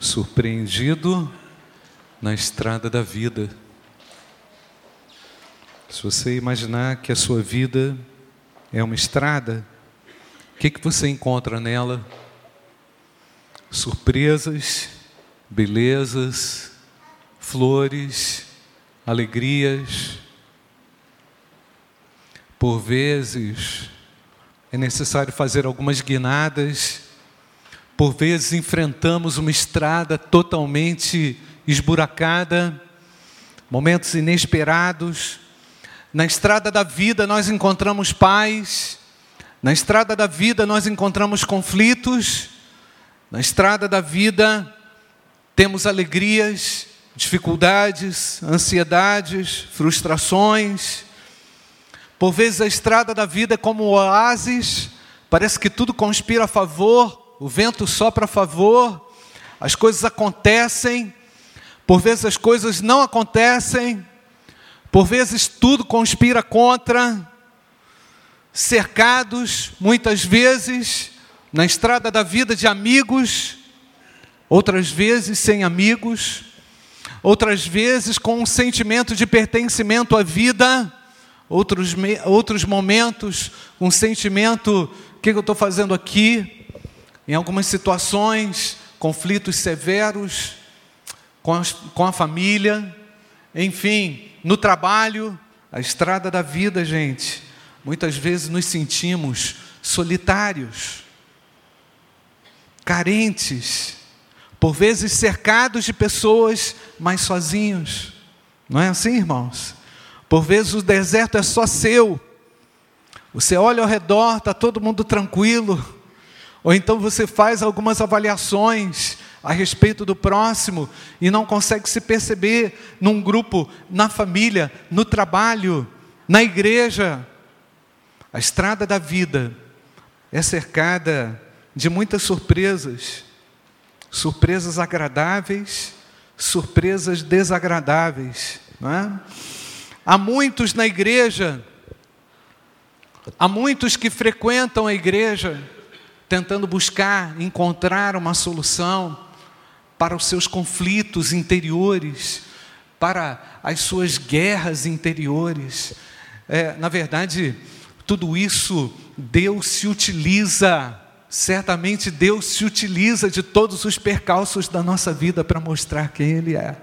surpreendido na estrada da vida. Se você imaginar que a sua vida é uma estrada, o que, que você encontra nela? Surpresas, belezas, flores, alegrias. Por vezes é necessário fazer algumas guinadas por vezes enfrentamos uma estrada totalmente esburacada, momentos inesperados. Na estrada da vida nós encontramos paz, na estrada da vida nós encontramos conflitos, na estrada da vida temos alegrias, dificuldades, ansiedades, frustrações. Por vezes a estrada da vida é como oásis, parece que tudo conspira a favor, o vento sopra a favor, as coisas acontecem, por vezes as coisas não acontecem, por vezes tudo conspira contra, cercados muitas vezes na estrada da vida de amigos, outras vezes sem amigos, outras vezes com um sentimento de pertencimento à vida, outros, outros momentos um sentimento: o que eu estou fazendo aqui? Em algumas situações, conflitos severos com, as, com a família, enfim, no trabalho, a estrada da vida, gente. Muitas vezes nos sentimos solitários, carentes, por vezes cercados de pessoas, mas sozinhos. Não é assim, irmãos? Por vezes o deserto é só seu. Você olha ao redor, está todo mundo tranquilo ou então você faz algumas avaliações a respeito do próximo e não consegue se perceber num grupo, na família, no trabalho, na igreja. A estrada da vida é cercada de muitas surpresas, surpresas agradáveis, surpresas desagradáveis. Não é? Há muitos na igreja, há muitos que frequentam a igreja, tentando buscar, encontrar uma solução para os seus conflitos interiores, para as suas guerras interiores. É, na verdade, tudo isso Deus se utiliza, certamente Deus se utiliza de todos os percalços da nossa vida para mostrar quem Ele é.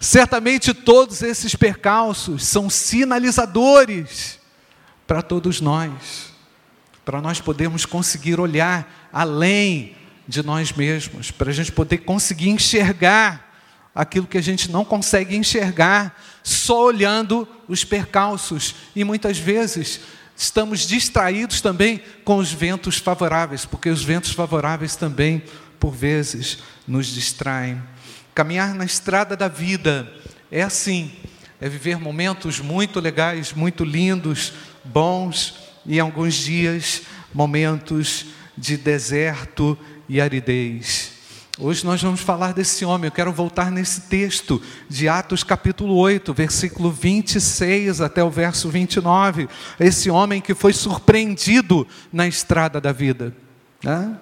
Certamente todos esses percalços são sinalizadores para todos nós para nós podermos conseguir olhar além de nós mesmos, para a gente poder conseguir enxergar aquilo que a gente não consegue enxergar só olhando os percalços. E muitas vezes estamos distraídos também com os ventos favoráveis, porque os ventos favoráveis também, por vezes, nos distraem. Caminhar na estrada da vida é assim, é viver momentos muito legais, muito lindos, bons, e alguns dias momentos de deserto e aridez. Hoje nós vamos falar desse homem. Eu quero voltar nesse texto de Atos capítulo 8, versículo 26 até o verso 29. Esse homem que foi surpreendido na estrada da vida. Né?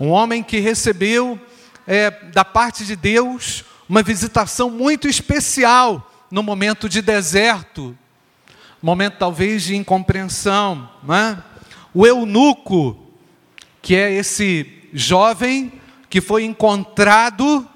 Um homem que recebeu é, da parte de Deus uma visitação muito especial no momento de deserto momento talvez de incompreensão, é? O eunuco, que é esse jovem que foi encontrado,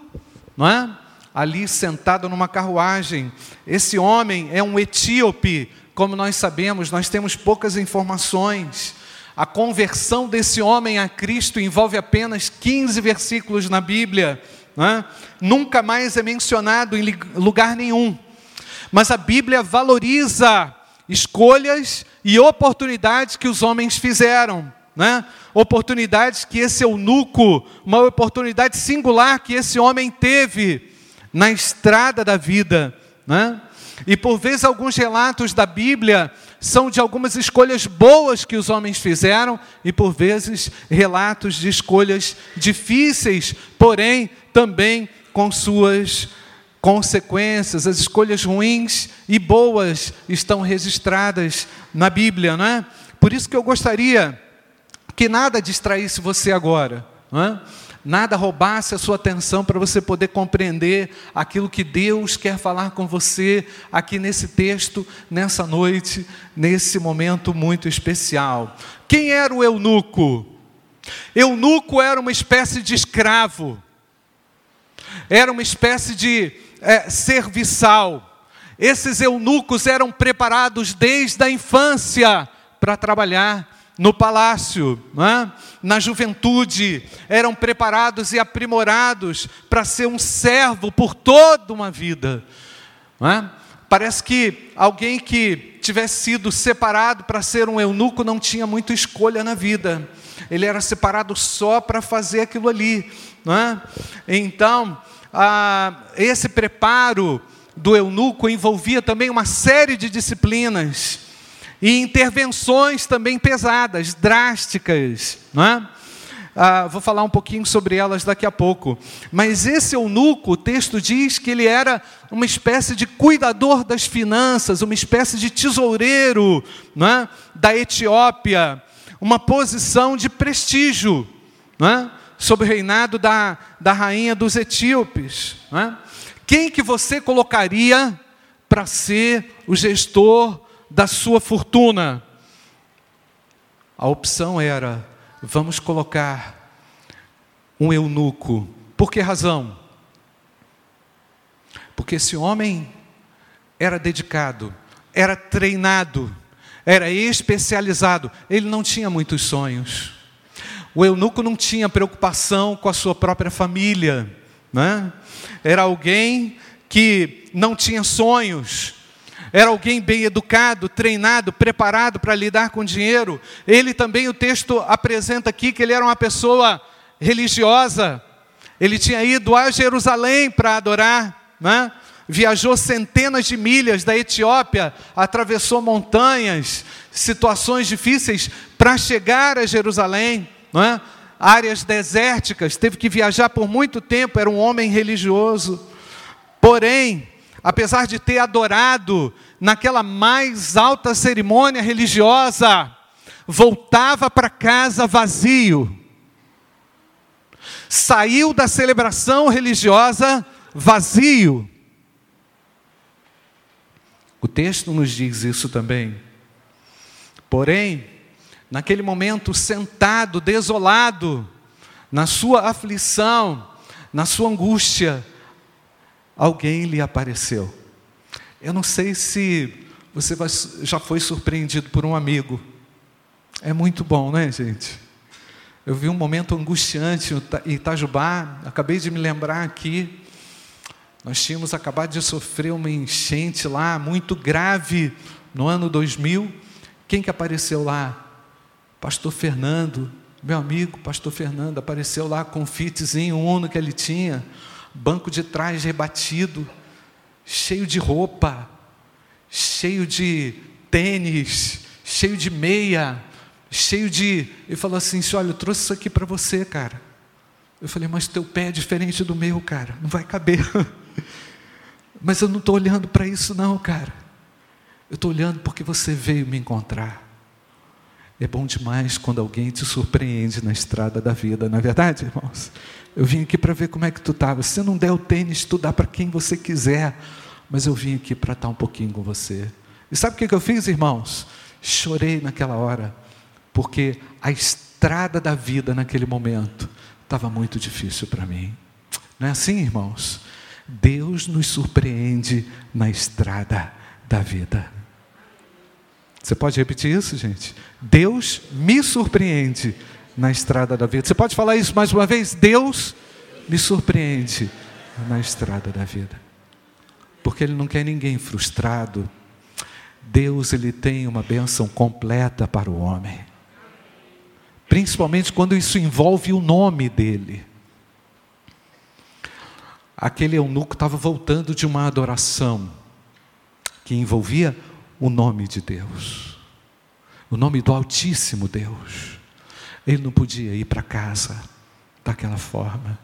é? Ali sentado numa carruagem. Esse homem é um etíope, como nós sabemos, nós temos poucas informações. A conversão desse homem a Cristo envolve apenas 15 versículos na Bíblia. É? Nunca mais é mencionado em lugar nenhum. Mas a Bíblia valoriza escolhas e oportunidades que os homens fizeram. Né? Oportunidades que esse eunuco, uma oportunidade singular que esse homem teve na estrada da vida. Né? E por vezes alguns relatos da Bíblia são de algumas escolhas boas que os homens fizeram, e por vezes relatos de escolhas difíceis, porém também com suas consequências, as escolhas ruins e boas estão registradas na Bíblia, não é? Por isso que eu gostaria que nada distraísse você agora, é? nada roubasse a sua atenção para você poder compreender aquilo que Deus quer falar com você aqui nesse texto, nessa noite, nesse momento muito especial. Quem era o eunuco? Eunuco era uma espécie de escravo, era uma espécie de é, serviçal. Esses eunucos eram preparados desde a infância para trabalhar no palácio, é? na juventude, eram preparados e aprimorados para ser um servo por toda uma vida. É? Parece que alguém que tivesse sido separado para ser um eunuco não tinha muita escolha na vida. Ele era separado só para fazer aquilo ali. É? Então, ah, esse preparo do eunuco envolvia também uma série de disciplinas e intervenções também pesadas, drásticas, não é? Ah, vou falar um pouquinho sobre elas daqui a pouco. Mas esse eunuco, o texto diz que ele era uma espécie de cuidador das finanças, uma espécie de tesoureiro é? da Etiópia, uma posição de prestígio é? Sob o reinado da, da rainha dos etíopes. Não é? Quem que você colocaria para ser o gestor da sua fortuna? A opção era: vamos colocar um eunuco. Por que razão? Porque esse homem era dedicado, era treinado, era especializado, ele não tinha muitos sonhos. O eunuco não tinha preocupação com a sua própria família, né? era alguém que não tinha sonhos, era alguém bem educado, treinado, preparado para lidar com dinheiro. Ele também, o texto apresenta aqui que ele era uma pessoa religiosa. Ele tinha ido a Jerusalém para adorar, né? viajou centenas de milhas da Etiópia, atravessou montanhas, situações difíceis para chegar a Jerusalém, não é? áreas desérticas, teve que viajar por muito tempo, era um homem religioso. Porém, apesar de ter adorado naquela mais alta cerimônia religiosa, voltava para casa vazio. Saiu da celebração religiosa vazio. O texto nos diz isso também. Porém, naquele momento, sentado, desolado, na sua aflição, na sua angústia, alguém lhe apareceu. Eu não sei se você já foi surpreendido por um amigo. É muito bom, né, gente? Eu vi um momento angustiante em Itajubá, acabei de me lembrar aqui. Nós tínhamos acabado de sofrer uma enchente lá, muito grave, no ano 2000. Quem que apareceu lá? Pastor Fernando, meu amigo, Pastor Fernando, apareceu lá com um fitzinho uno que ele tinha banco de trás rebatido, cheio de roupa, cheio de tênis, cheio de meia, cheio de. Ele falou assim: olha, eu trouxe isso aqui para você, cara. Eu falei, mas teu pé é diferente do meu, cara, não vai caber. mas eu não estou olhando para isso, não, cara. Eu estou olhando porque você veio me encontrar. É bom demais quando alguém te surpreende na estrada da vida, não é verdade, irmãos? Eu vim aqui para ver como é que tu estava. Se não der o tênis, tu dá para quem você quiser. Mas eu vim aqui para estar um pouquinho com você. E sabe o que eu fiz, irmãos? Chorei naquela hora, porque a estrada da vida naquele momento estava muito difícil para mim. Não é assim, irmãos? Deus nos surpreende na estrada da vida. Você pode repetir isso, gente? Deus me surpreende na estrada da vida. Você pode falar isso mais uma vez? Deus me surpreende na estrada da vida. Porque Ele não quer ninguém frustrado. Deus, Ele tem uma bênção completa para o homem. Principalmente quando isso envolve o nome dEle. Aquele eunuco estava voltando de uma adoração que envolvia o nome de Deus, o nome do Altíssimo Deus. Ele não podia ir para casa daquela forma.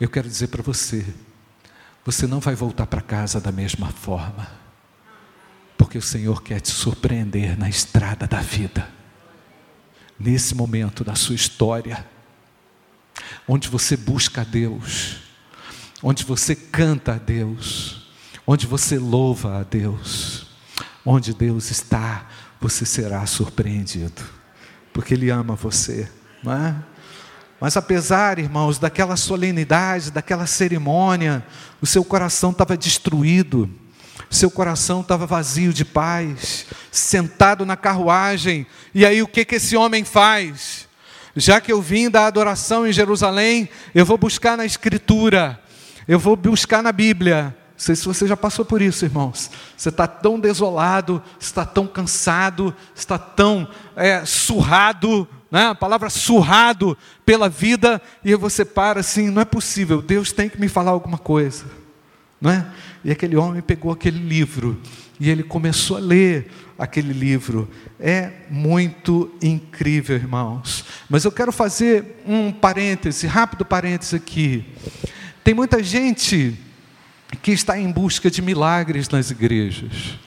Eu quero dizer para você, você não vai voltar para casa da mesma forma, porque o Senhor quer te surpreender na estrada da vida, nesse momento da sua história. onde você busca a Deus, onde você canta a Deus, onde você louva a Deus, onde Deus está, você será surpreendido, porque Ele ama você, não é? Mas apesar, irmãos, daquela solenidade, daquela cerimônia, o seu coração estava destruído, seu coração estava vazio de paz, sentado na carruagem, e aí o que, que esse homem faz? Já que eu vim da adoração em Jerusalém, eu vou buscar na Escritura, eu vou buscar na Bíblia. Não sei se você já passou por isso, irmãos. Você está tão desolado, está tão cansado, está tão é, surrado, né? a palavra surrado pela vida, e você para assim: não é possível, Deus tem que me falar alguma coisa. Não é? E aquele homem pegou aquele livro e ele começou a ler aquele livro. É muito incrível, irmãos. Mas eu quero fazer um parêntese, rápido parêntese aqui. Tem muita gente que está em busca de milagres nas igrejas.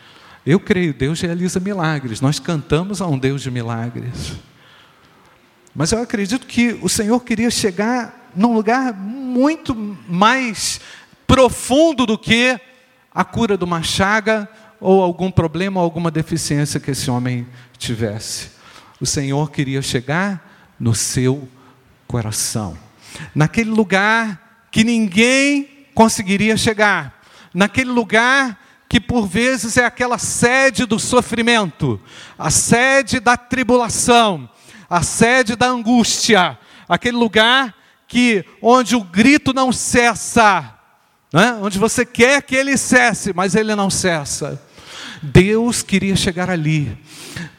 Eu creio, Deus realiza milagres. Nós cantamos a um Deus de milagres. Mas eu acredito que o Senhor queria chegar num lugar muito mais profundo do que a cura de uma chaga ou algum problema ou alguma deficiência que esse homem tivesse. O Senhor queria chegar no seu coração, naquele lugar que ninguém conseguiria chegar, naquele lugar que por vezes é aquela sede do sofrimento, a sede da tribulação, a sede da angústia, aquele lugar que onde o grito não cessa, né? onde você quer que ele cesse, mas ele não cessa. Deus queria chegar ali,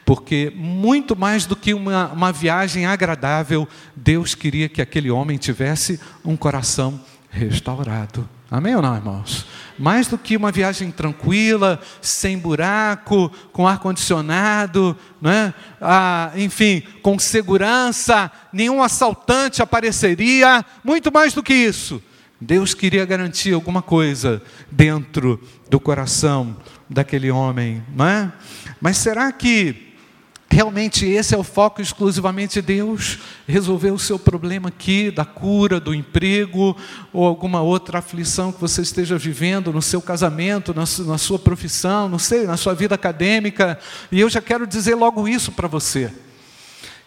porque muito mais do que uma, uma viagem agradável, Deus queria que aquele homem tivesse um coração restaurado. Amém ou não, irmãos? Mais do que uma viagem tranquila, sem buraco, com ar-condicionado, né? ah, enfim, com segurança, nenhum assaltante apareceria, muito mais do que isso. Deus queria garantir alguma coisa dentro do coração daquele homem, não é? Mas será que Realmente esse é o foco exclusivamente de Deus, resolver o seu problema aqui, da cura, do emprego, ou alguma outra aflição que você esteja vivendo no seu casamento, na sua profissão, não sei, na sua vida acadêmica. E eu já quero dizer logo isso para você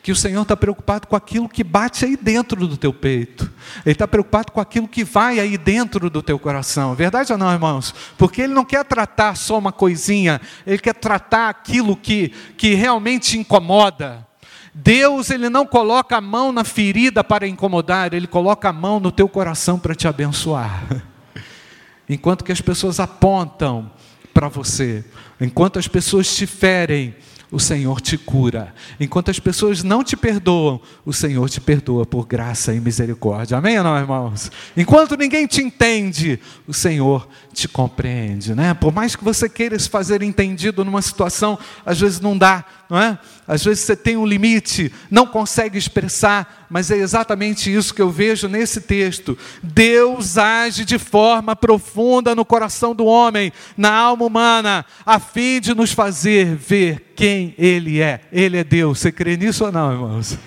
que o Senhor está preocupado com aquilo que bate aí dentro do teu peito. Ele está preocupado com aquilo que vai aí dentro do teu coração. Verdade ou não, irmãos? Porque Ele não quer tratar só uma coisinha, Ele quer tratar aquilo que, que realmente incomoda. Deus, Ele não coloca a mão na ferida para incomodar, Ele coloca a mão no teu coração para te abençoar. Enquanto que as pessoas apontam para você, enquanto as pessoas te ferem, o Senhor te cura. Enquanto as pessoas não te perdoam, o Senhor te perdoa por graça e misericórdia. Amém ou não, irmãos? Enquanto ninguém te entende, o Senhor te compreende, né? Por mais que você queira se fazer entendido numa situação, às vezes não dá, não é? Às vezes você tem um limite, não consegue expressar, mas é exatamente isso que eu vejo nesse texto. Deus age de forma profunda no coração do homem, na alma humana, a fim de nos fazer ver quem Ele é. Ele é Deus. Você crê nisso ou não, irmãos?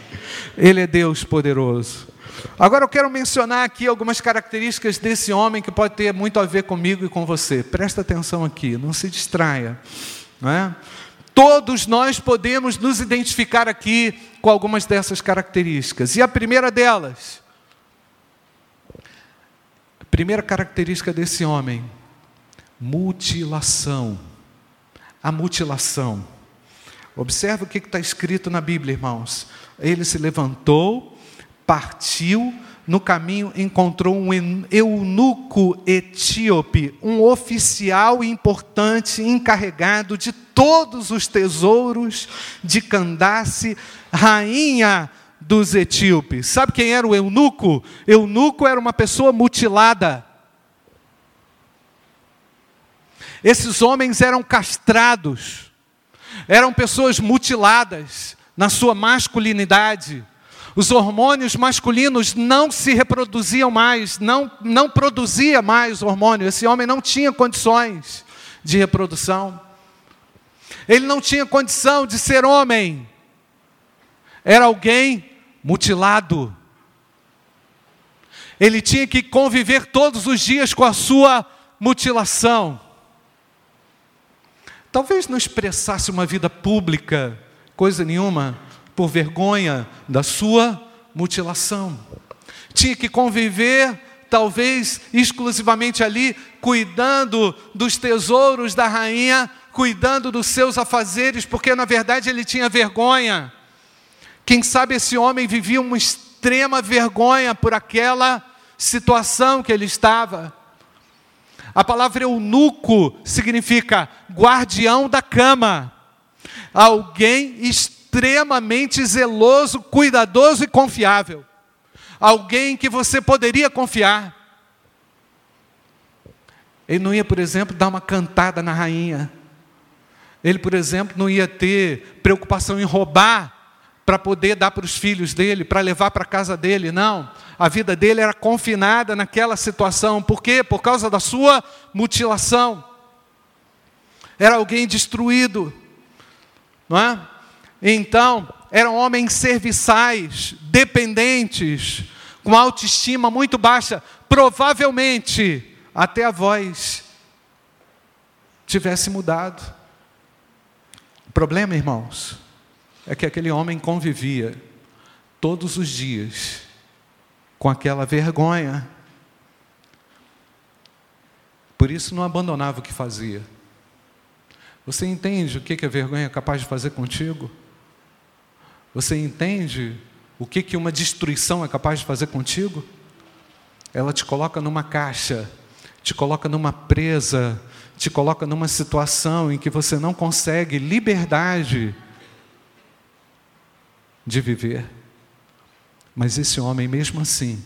Ele é Deus poderoso. Agora eu quero mencionar aqui algumas características desse homem que pode ter muito a ver comigo e com você. Presta atenção aqui, não se distraia. Não é? Todos nós podemos nos identificar aqui com algumas dessas características. E a primeira delas, a primeira característica desse homem, mutilação. A mutilação. Observe o que está escrito na Bíblia, irmãos. Ele se levantou, partiu, no caminho encontrou um eunuco etíope, um oficial importante encarregado de todos os tesouros de Candace, rainha dos etíopes. Sabe quem era o eunuco? Eunuco era uma pessoa mutilada. Esses homens eram castrados, eram pessoas mutiladas na sua masculinidade os hormônios masculinos não se reproduziam mais, não, não produzia mais hormônio. Esse homem não tinha condições de reprodução. Ele não tinha condição de ser homem. Era alguém mutilado. ele tinha que conviver todos os dias com a sua mutilação. Talvez não expressasse uma vida pública, coisa nenhuma, por vergonha da sua mutilação. Tinha que conviver, talvez exclusivamente ali, cuidando dos tesouros da rainha, cuidando dos seus afazeres, porque na verdade ele tinha vergonha. Quem sabe esse homem vivia uma extrema vergonha por aquela situação que ele estava. A palavra eunuco significa guardião da cama, alguém extremamente zeloso, cuidadoso e confiável, alguém que você poderia confiar. Ele não ia, por exemplo, dar uma cantada na rainha. Ele, por exemplo, não ia ter preocupação em roubar para poder dar para os filhos dele, para levar para a casa dele, não. A vida dele era confinada naquela situação. Por quê? Por causa da sua mutilação. Era alguém destruído, não é? Então, eram homens serviçais, dependentes, com autoestima muito baixa. Provavelmente, até a voz tivesse mudado. Problema, irmãos, é que aquele homem convivia todos os dias com aquela vergonha. Por isso não abandonava o que fazia. Você entende o que a vergonha é capaz de fazer contigo? Você entende o que uma destruição é capaz de fazer contigo? Ela te coloca numa caixa, te coloca numa presa, te coloca numa situação em que você não consegue liberdade de viver. Mas esse homem, mesmo assim,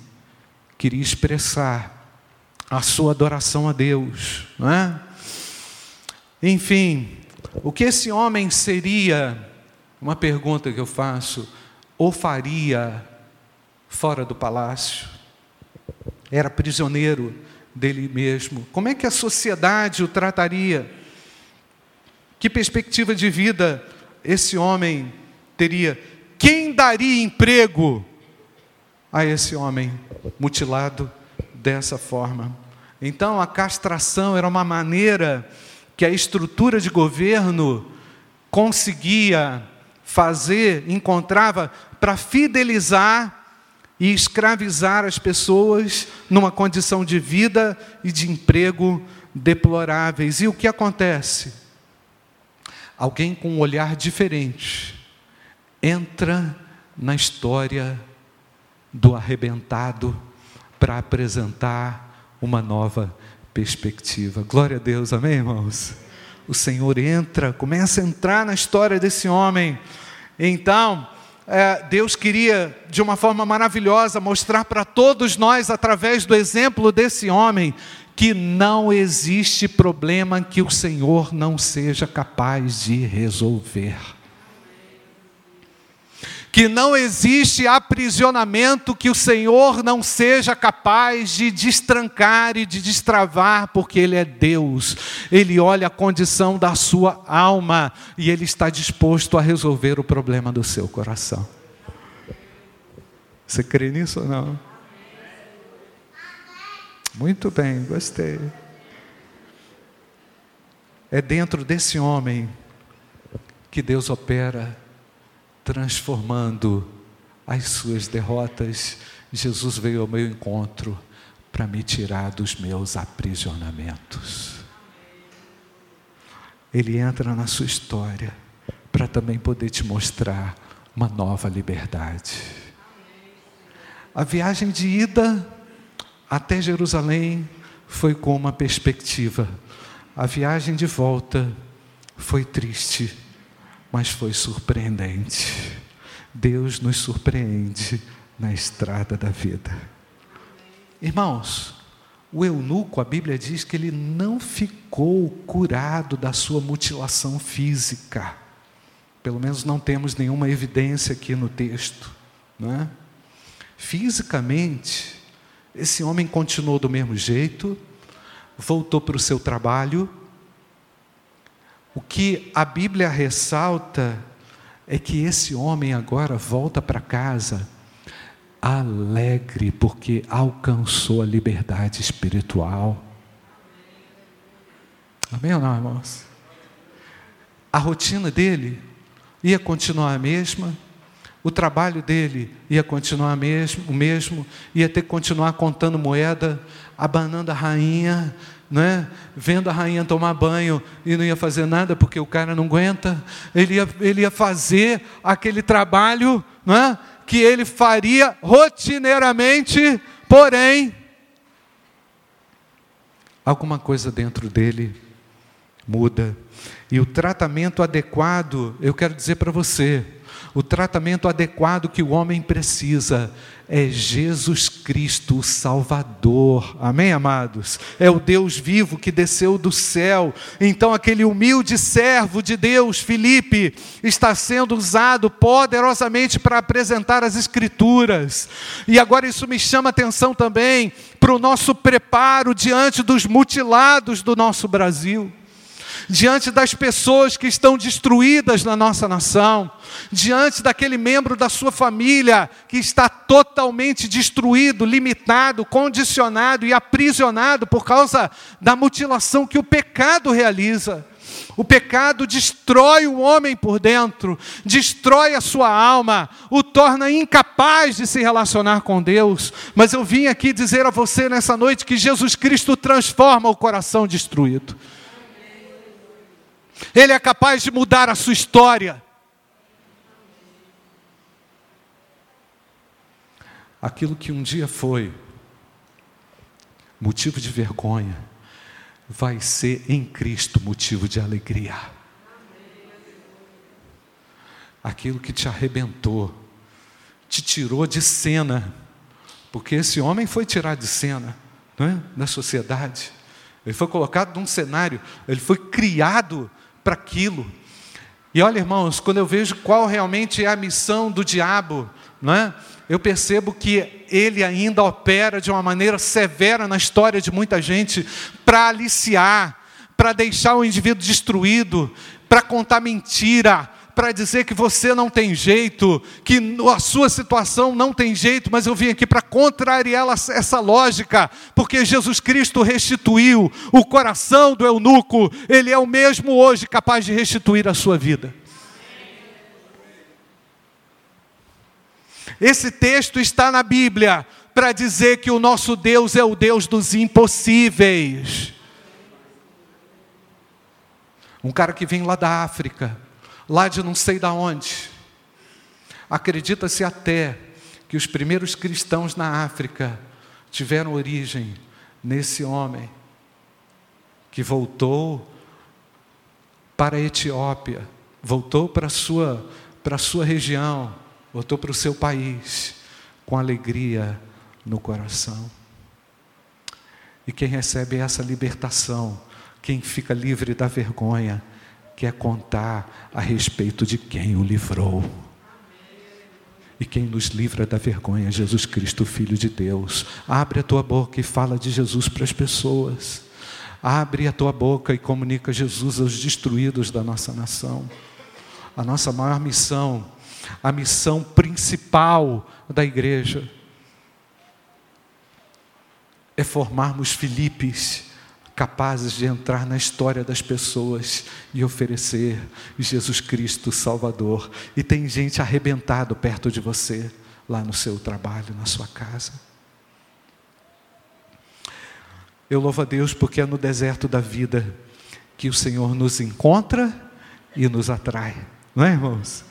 queria expressar a sua adoração a Deus, não é? Enfim, o que esse homem seria, uma pergunta que eu faço, ou faria fora do palácio? Era prisioneiro dele mesmo. Como é que a sociedade o trataria? Que perspectiva de vida esse homem teria? Quem daria emprego a esse homem mutilado dessa forma? Então, a castração era uma maneira que a estrutura de governo conseguia fazer, encontrava para fidelizar e escravizar as pessoas numa condição de vida e de emprego deploráveis. E o que acontece? Alguém com um olhar diferente entra na história do arrebentado para apresentar uma nova perspectiva. Glória a Deus, amém, irmãos? O Senhor entra, começa a entrar na história desse homem. Então, é, Deus queria, de uma forma maravilhosa, mostrar para todos nós, através do exemplo desse homem, que não existe problema que o Senhor não seja capaz de resolver que não existe aprisionamento que o Senhor não seja capaz de destrancar e de destravar, porque Ele é Deus. Ele olha a condição da sua alma e Ele está disposto a resolver o problema do seu coração. Você crê nisso ou não? Muito bem, gostei. É dentro desse homem que Deus opera transformando as suas derrotas. Jesus veio ao meu encontro para me tirar dos meus aprisionamentos. Ele entra na sua história para também poder te mostrar uma nova liberdade. A viagem de ida até Jerusalém foi com uma perspectiva. A viagem de volta foi triste mas foi surpreendente. Deus nos surpreende na estrada da vida. Irmãos, o eunuco, a Bíblia diz que ele não ficou curado da sua mutilação física. Pelo menos não temos nenhuma evidência aqui no texto. Não é? Fisicamente, esse homem continuou do mesmo jeito, voltou para o seu trabalho, o que a Bíblia ressalta é que esse homem agora volta para casa alegre, porque alcançou a liberdade espiritual. Amém ou não, irmãos? A rotina dele ia continuar a mesma, o trabalho dele ia continuar mesmo, o mesmo, ia ter que continuar contando moeda, abanando a rainha, né? vendo a rainha tomar banho e não ia fazer nada porque o cara não aguenta, ele ia, ele ia fazer aquele trabalho né? que ele faria rotineiramente, porém, alguma coisa dentro dele muda. E o tratamento adequado, eu quero dizer para você, o tratamento adequado que o homem precisa é Jesus Cristo, o Salvador. Amém, amados? É o Deus vivo que desceu do céu. Então, aquele humilde servo de Deus, Filipe, está sendo usado poderosamente para apresentar as Escrituras. E agora isso me chama atenção também para o nosso preparo diante dos mutilados do nosso Brasil diante das pessoas que estão destruídas na nossa nação, diante daquele membro da sua família que está totalmente destruído, limitado, condicionado e aprisionado por causa da mutilação que o pecado realiza. O pecado destrói o homem por dentro, destrói a sua alma, o torna incapaz de se relacionar com Deus. Mas eu vim aqui dizer a você nessa noite que Jesus Cristo transforma o coração destruído. Ele é capaz de mudar a sua história. Aquilo que um dia foi motivo de vergonha, vai ser em Cristo motivo de alegria. Aquilo que te arrebentou, te tirou de cena, porque esse homem foi tirado de cena, não é? da sociedade. Ele foi colocado num cenário, ele foi criado para aquilo. E olha, irmãos, quando eu vejo qual realmente é a missão do diabo, não é? eu percebo que ele ainda opera de uma maneira severa na história de muita gente para aliciar, para deixar o indivíduo destruído, para contar mentira, para dizer que você não tem jeito, que a sua situação não tem jeito, mas eu vim aqui para contrariar essa lógica, porque Jesus Cristo restituiu o coração do eunuco, ele é o mesmo hoje capaz de restituir a sua vida. Esse texto está na Bíblia para dizer que o nosso Deus é o Deus dos impossíveis. Um cara que vem lá da África, lá de não sei da onde. Acredita-se até que os primeiros cristãos na África tiveram origem nesse homem que voltou para a Etiópia, voltou para a sua, para a sua região, voltou para o seu país com alegria no coração. E quem recebe essa libertação, quem fica livre da vergonha, quer contar a respeito de quem o livrou. E quem nos livra da vergonha Jesus Cristo, Filho de Deus. Abre a tua boca e fala de Jesus para as pessoas. Abre a tua boca e comunica Jesus aos destruídos da nossa nação. A nossa maior missão, a missão principal da igreja, é formarmos Filipes capazes de entrar na história das pessoas e oferecer Jesus Cristo Salvador. E tem gente arrebentado perto de você, lá no seu trabalho, na sua casa. Eu louvo a Deus porque é no deserto da vida que o Senhor nos encontra e nos atrai, não é, irmãos?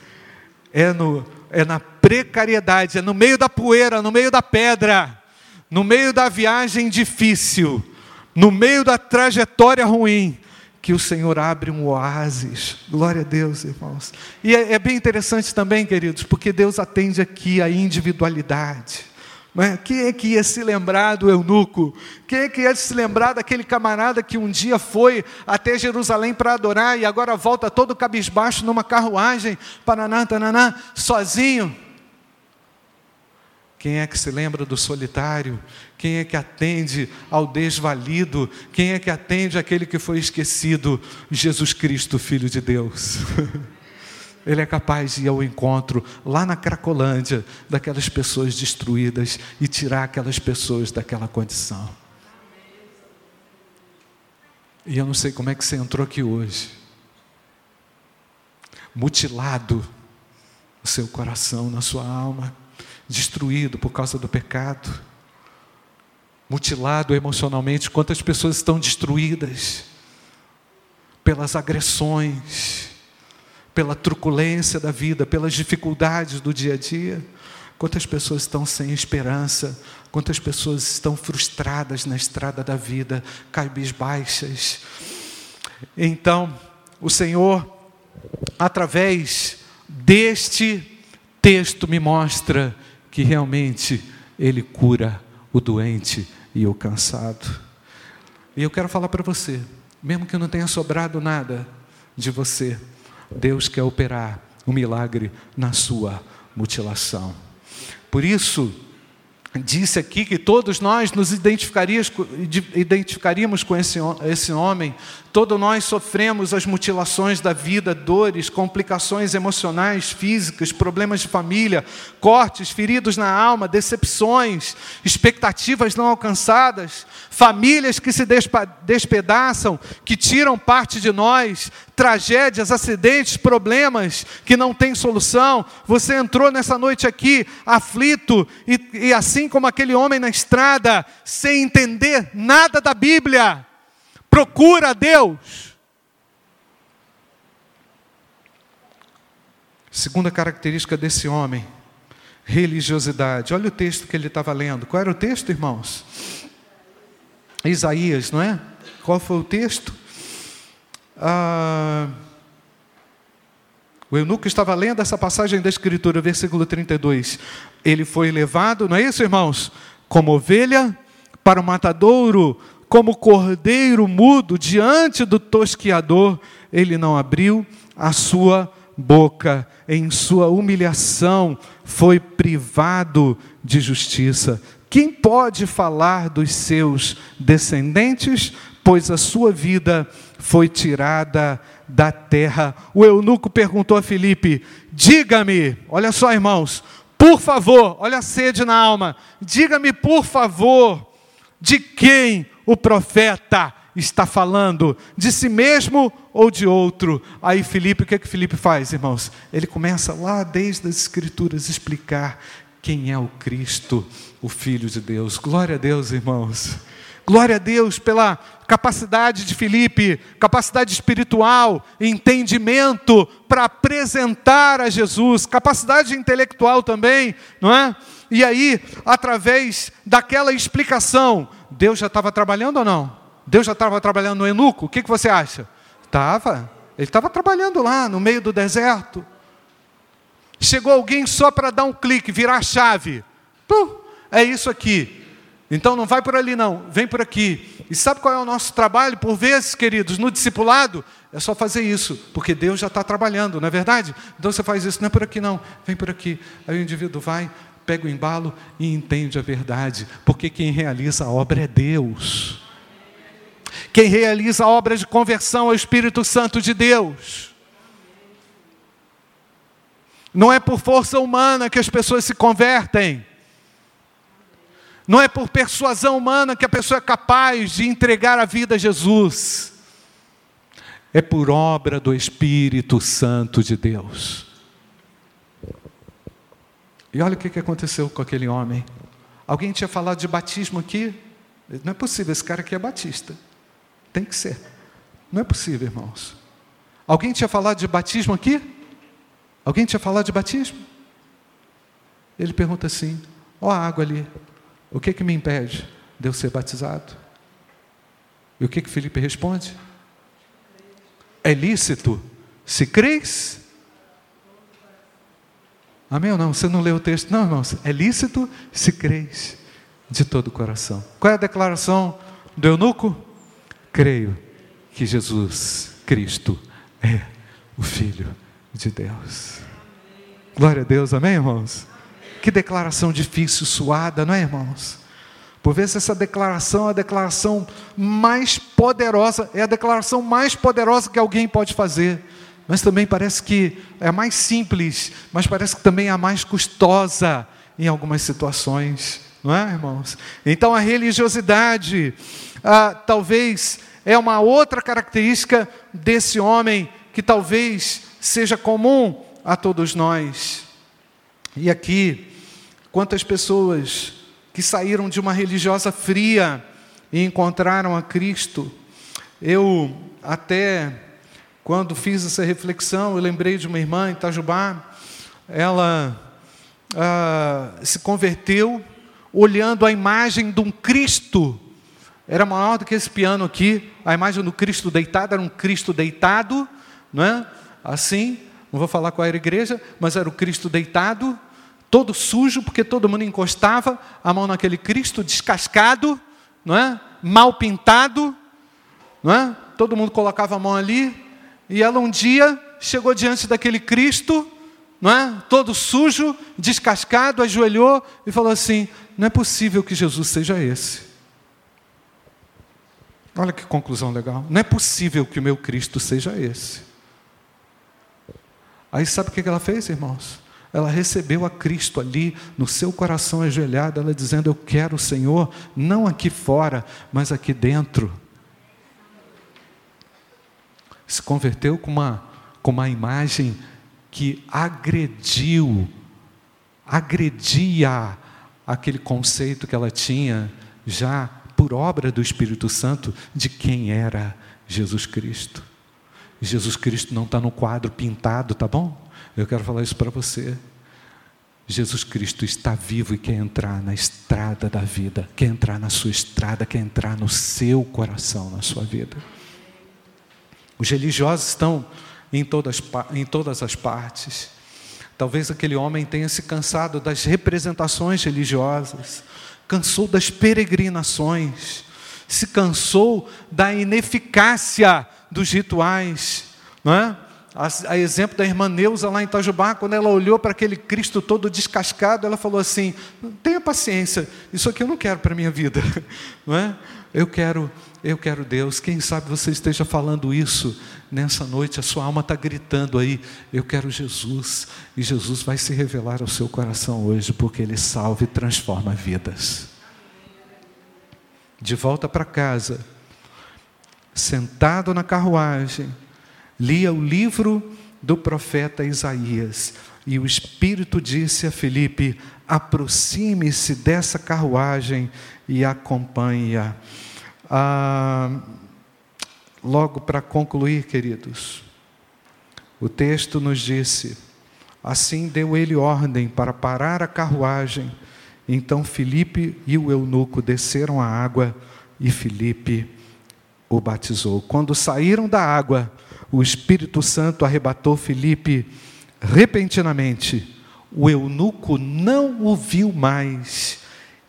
É, no, é na precariedade, é no meio da poeira, no meio da pedra, no meio da viagem difícil no meio da trajetória ruim, que o Senhor abre um oásis. Glória a Deus, irmãos. E é, é bem interessante também, queridos, porque Deus atende aqui a individualidade. É? Quem é que ia se lembrar do eunuco? Quem é que ia se lembrar daquele camarada que um dia foi até Jerusalém para adorar e agora volta todo cabisbaixo numa carruagem, paraná, tananá, sozinho? Quem é que se lembra do solitário? Quem é que atende ao desvalido? Quem é que atende aquele que foi esquecido? Jesus Cristo, Filho de Deus. Ele é capaz de ir ao encontro lá na Cracolândia daquelas pessoas destruídas e tirar aquelas pessoas daquela condição. E eu não sei como é que você entrou aqui hoje. Mutilado o seu coração, na sua alma, destruído por causa do pecado, mutilado emocionalmente. Quantas pessoas estão destruídas pelas agressões, pela truculência da vida, pelas dificuldades do dia a dia. Quantas pessoas estão sem esperança, quantas pessoas estão frustradas na estrada da vida, baixas. Então, o Senhor, através deste texto, me mostra que realmente Ele cura o doente e o cansado. E eu quero falar para você, mesmo que não tenha sobrado nada de você, Deus quer operar um milagre na sua mutilação. Por isso, disse aqui que todos nós nos identificaríamos com esse, esse homem, todos nós sofremos as mutilações da vida, dores, complicações emocionais, físicas, problemas de família, cortes, feridos na alma, decepções, expectativas não alcançadas, famílias que se despedaçam, que tiram parte de nós, tragédias, acidentes, problemas que não têm solução. Você entrou nessa noite aqui aflito e, e assim como aquele homem na estrada, sem entender nada da Bíblia, procura Deus. Segunda característica desse homem, religiosidade. Olha o texto que ele estava lendo. Qual era o texto, irmãos? Isaías, não é? Qual foi o texto? Ah, o eunuco estava lendo essa passagem da Escritura, versículo 32. Ele foi levado, não é isso, irmãos? Como ovelha para o matadouro, como cordeiro mudo diante do tosquiador, ele não abriu a sua boca. Em sua humilhação foi privado de justiça. Quem pode falar dos seus descendentes? Pois a sua vida foi tirada da terra. O eunuco perguntou a Filipe: Diga-me, olha só, irmãos, por favor, olha a sede na alma, diga-me, por favor, de quem o profeta está falando, de si mesmo ou de outro? Aí Filipe, o que é que Filipe faz, irmãos? Ele começa lá desde as Escrituras explicar quem é o Cristo, o Filho de Deus. Glória a Deus, irmãos. Glória a Deus pela capacidade de Filipe, capacidade espiritual, entendimento para apresentar a Jesus, capacidade intelectual também, não é? E aí, através daquela explicação, Deus já estava trabalhando ou não? Deus já estava trabalhando no Enuco? O que, que você acha? Estava. Ele estava trabalhando lá no meio do deserto. Chegou alguém só para dar um clique, virar a chave. Pum, é isso aqui. Então não vai por ali não, vem por aqui. E sabe qual é o nosso trabalho? Por vezes, queridos, no discipulado, é só fazer isso, porque Deus já está trabalhando, não é verdade? Então você faz isso, não é por aqui não, vem por aqui. Aí o indivíduo vai, pega o embalo e entende a verdade, porque quem realiza a obra é Deus. Quem realiza a obra de conversão é o Espírito Santo de Deus. Não é por força humana que as pessoas se convertem. Não é por persuasão humana que a pessoa é capaz de entregar a vida a Jesus. É por obra do Espírito Santo de Deus. E olha o que aconteceu com aquele homem. Alguém tinha falado de batismo aqui? Não é possível, esse cara aqui é batista. Tem que ser. Não é possível, irmãos. Alguém tinha falado de batismo aqui? Alguém tinha falado de batismo? Ele pergunta assim: ó a água ali. O que que me impede de eu ser batizado? E o que que Felipe responde? É lícito se crês? Amém ou não? Você não leu o texto? Não, irmãos. É lícito se crês de todo o coração. Qual é a declaração do eunuco? Creio que Jesus Cristo é o Filho de Deus. Glória a Deus, amém, irmãos? Que declaração difícil, suada, não é, irmãos? Por vezes essa declaração é a declaração mais poderosa, é a declaração mais poderosa que alguém pode fazer. mas também parece que é a mais simples, mas parece que também é a mais custosa em algumas situações, não é, irmãos? Então a religiosidade, ah, talvez, é uma outra característica desse homem que talvez seja comum a todos nós. E aqui, quantas pessoas que saíram de uma religiosa fria e encontraram a Cristo. Eu até quando fiz essa reflexão, eu lembrei de uma irmã em Itajubá, ela ah, se converteu olhando a imagem de um Cristo, era maior do que esse piano aqui, a imagem do Cristo deitado, era um Cristo deitado, não é? Assim, não vou falar qual era a igreja, mas era o Cristo deitado, todo sujo, porque todo mundo encostava a mão naquele Cristo descascado, não é? Mal pintado, não é? Todo mundo colocava a mão ali, e ela um dia chegou diante daquele Cristo, não é? Todo sujo, descascado, ajoelhou e falou assim: "Não é possível que Jesus seja esse". Olha que conclusão legal. Não é possível que o meu Cristo seja esse. Aí sabe o que ela fez, irmãos? Ela recebeu a Cristo ali no seu coração ajoelhado, ela dizendo: Eu quero o Senhor, não aqui fora, mas aqui dentro. Se converteu com uma, com uma imagem que agrediu, agredia aquele conceito que ela tinha já por obra do Espírito Santo de quem era Jesus Cristo. Jesus Cristo não está no quadro pintado, tá bom? Eu quero falar isso para você. Jesus Cristo está vivo e quer entrar na estrada da vida, quer entrar na sua estrada, quer entrar no seu coração, na sua vida. Os religiosos estão em todas, em todas as partes. Talvez aquele homem tenha se cansado das representações religiosas, cansou das peregrinações, se cansou da ineficácia dos rituais, não é? A, exemplo da irmã Neuza lá em Itajubá, quando ela olhou para aquele Cristo todo descascado, ela falou assim: tenha paciência, isso aqui eu não quero para a minha vida, não é? Eu quero, eu quero Deus. Quem sabe você esteja falando isso nessa noite, a sua alma está gritando aí: eu quero Jesus, e Jesus vai se revelar ao seu coração hoje, porque Ele salva e transforma vidas. De volta para casa, sentado na carruagem, lia o livro do profeta Isaías e o Espírito disse a Felipe: aproxime-se dessa carruagem e acompanhe-a. Ah, logo para concluir, queridos, o texto nos disse: assim deu ele ordem para parar a carruagem. Então Felipe e o eunuco desceram a água e Felipe o batizou. Quando saíram da água, o Espírito Santo arrebatou Felipe repentinamente. O eunuco não o viu mais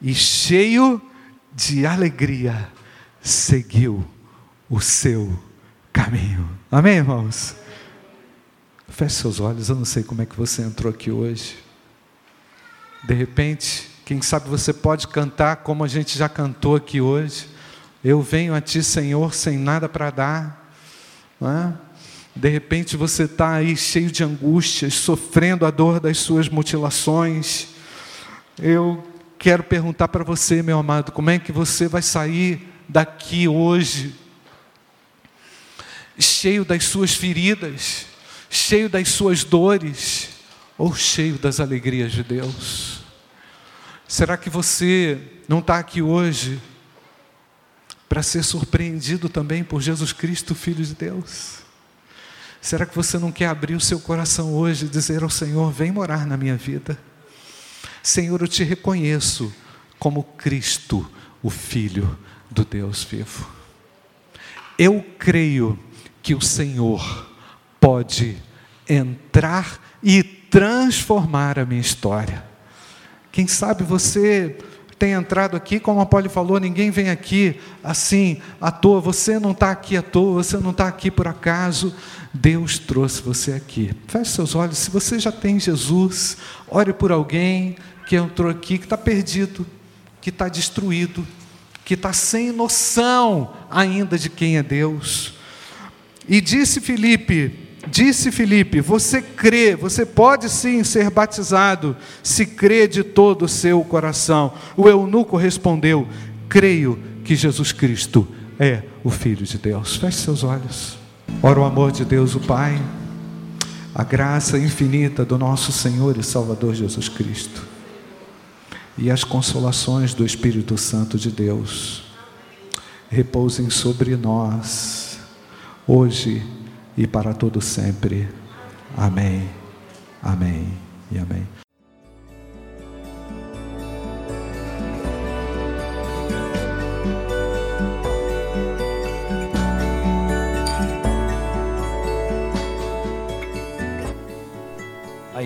e, cheio de alegria, seguiu o seu caminho. Amém, irmãos? Feche seus olhos, eu não sei como é que você entrou aqui hoje. De repente, quem sabe você pode cantar como a gente já cantou aqui hoje. Eu venho a Ti, Senhor, sem nada para dar. Não é? De repente você está aí cheio de angústias, sofrendo a dor das suas mutilações. Eu quero perguntar para você, meu amado, como é que você vai sair daqui hoje, cheio das suas feridas, cheio das suas dores, ou cheio das alegrias de Deus? Será que você não está aqui hoje para ser surpreendido também por Jesus Cristo, Filho de Deus? Será que você não quer abrir o seu coração hoje e dizer ao Senhor: Vem morar na minha vida? Senhor, eu te reconheço como Cristo, o Filho do Deus vivo. Eu creio que o Senhor pode entrar e transformar a minha história. Quem sabe você tem entrado aqui, como a Poli falou, ninguém vem aqui assim à toa, você não está aqui à toa, você não está aqui por acaso, Deus trouxe você aqui. Feche seus olhos, se você já tem Jesus, ore por alguém que entrou aqui, que está perdido, que está destruído, que está sem noção ainda de quem é Deus. E disse Filipe: Disse Filipe: Você crê, você pode sim ser batizado, se crê de todo o seu coração. O eunuco respondeu: Creio que Jesus Cristo é o Filho de Deus. Feche seus olhos. Ora o amor de Deus, o Pai, a graça infinita do nosso Senhor e Salvador Jesus Cristo, e as consolações do Espírito Santo de Deus repousem sobre nós, hoje e para todo sempre. Amém. Amém e amém.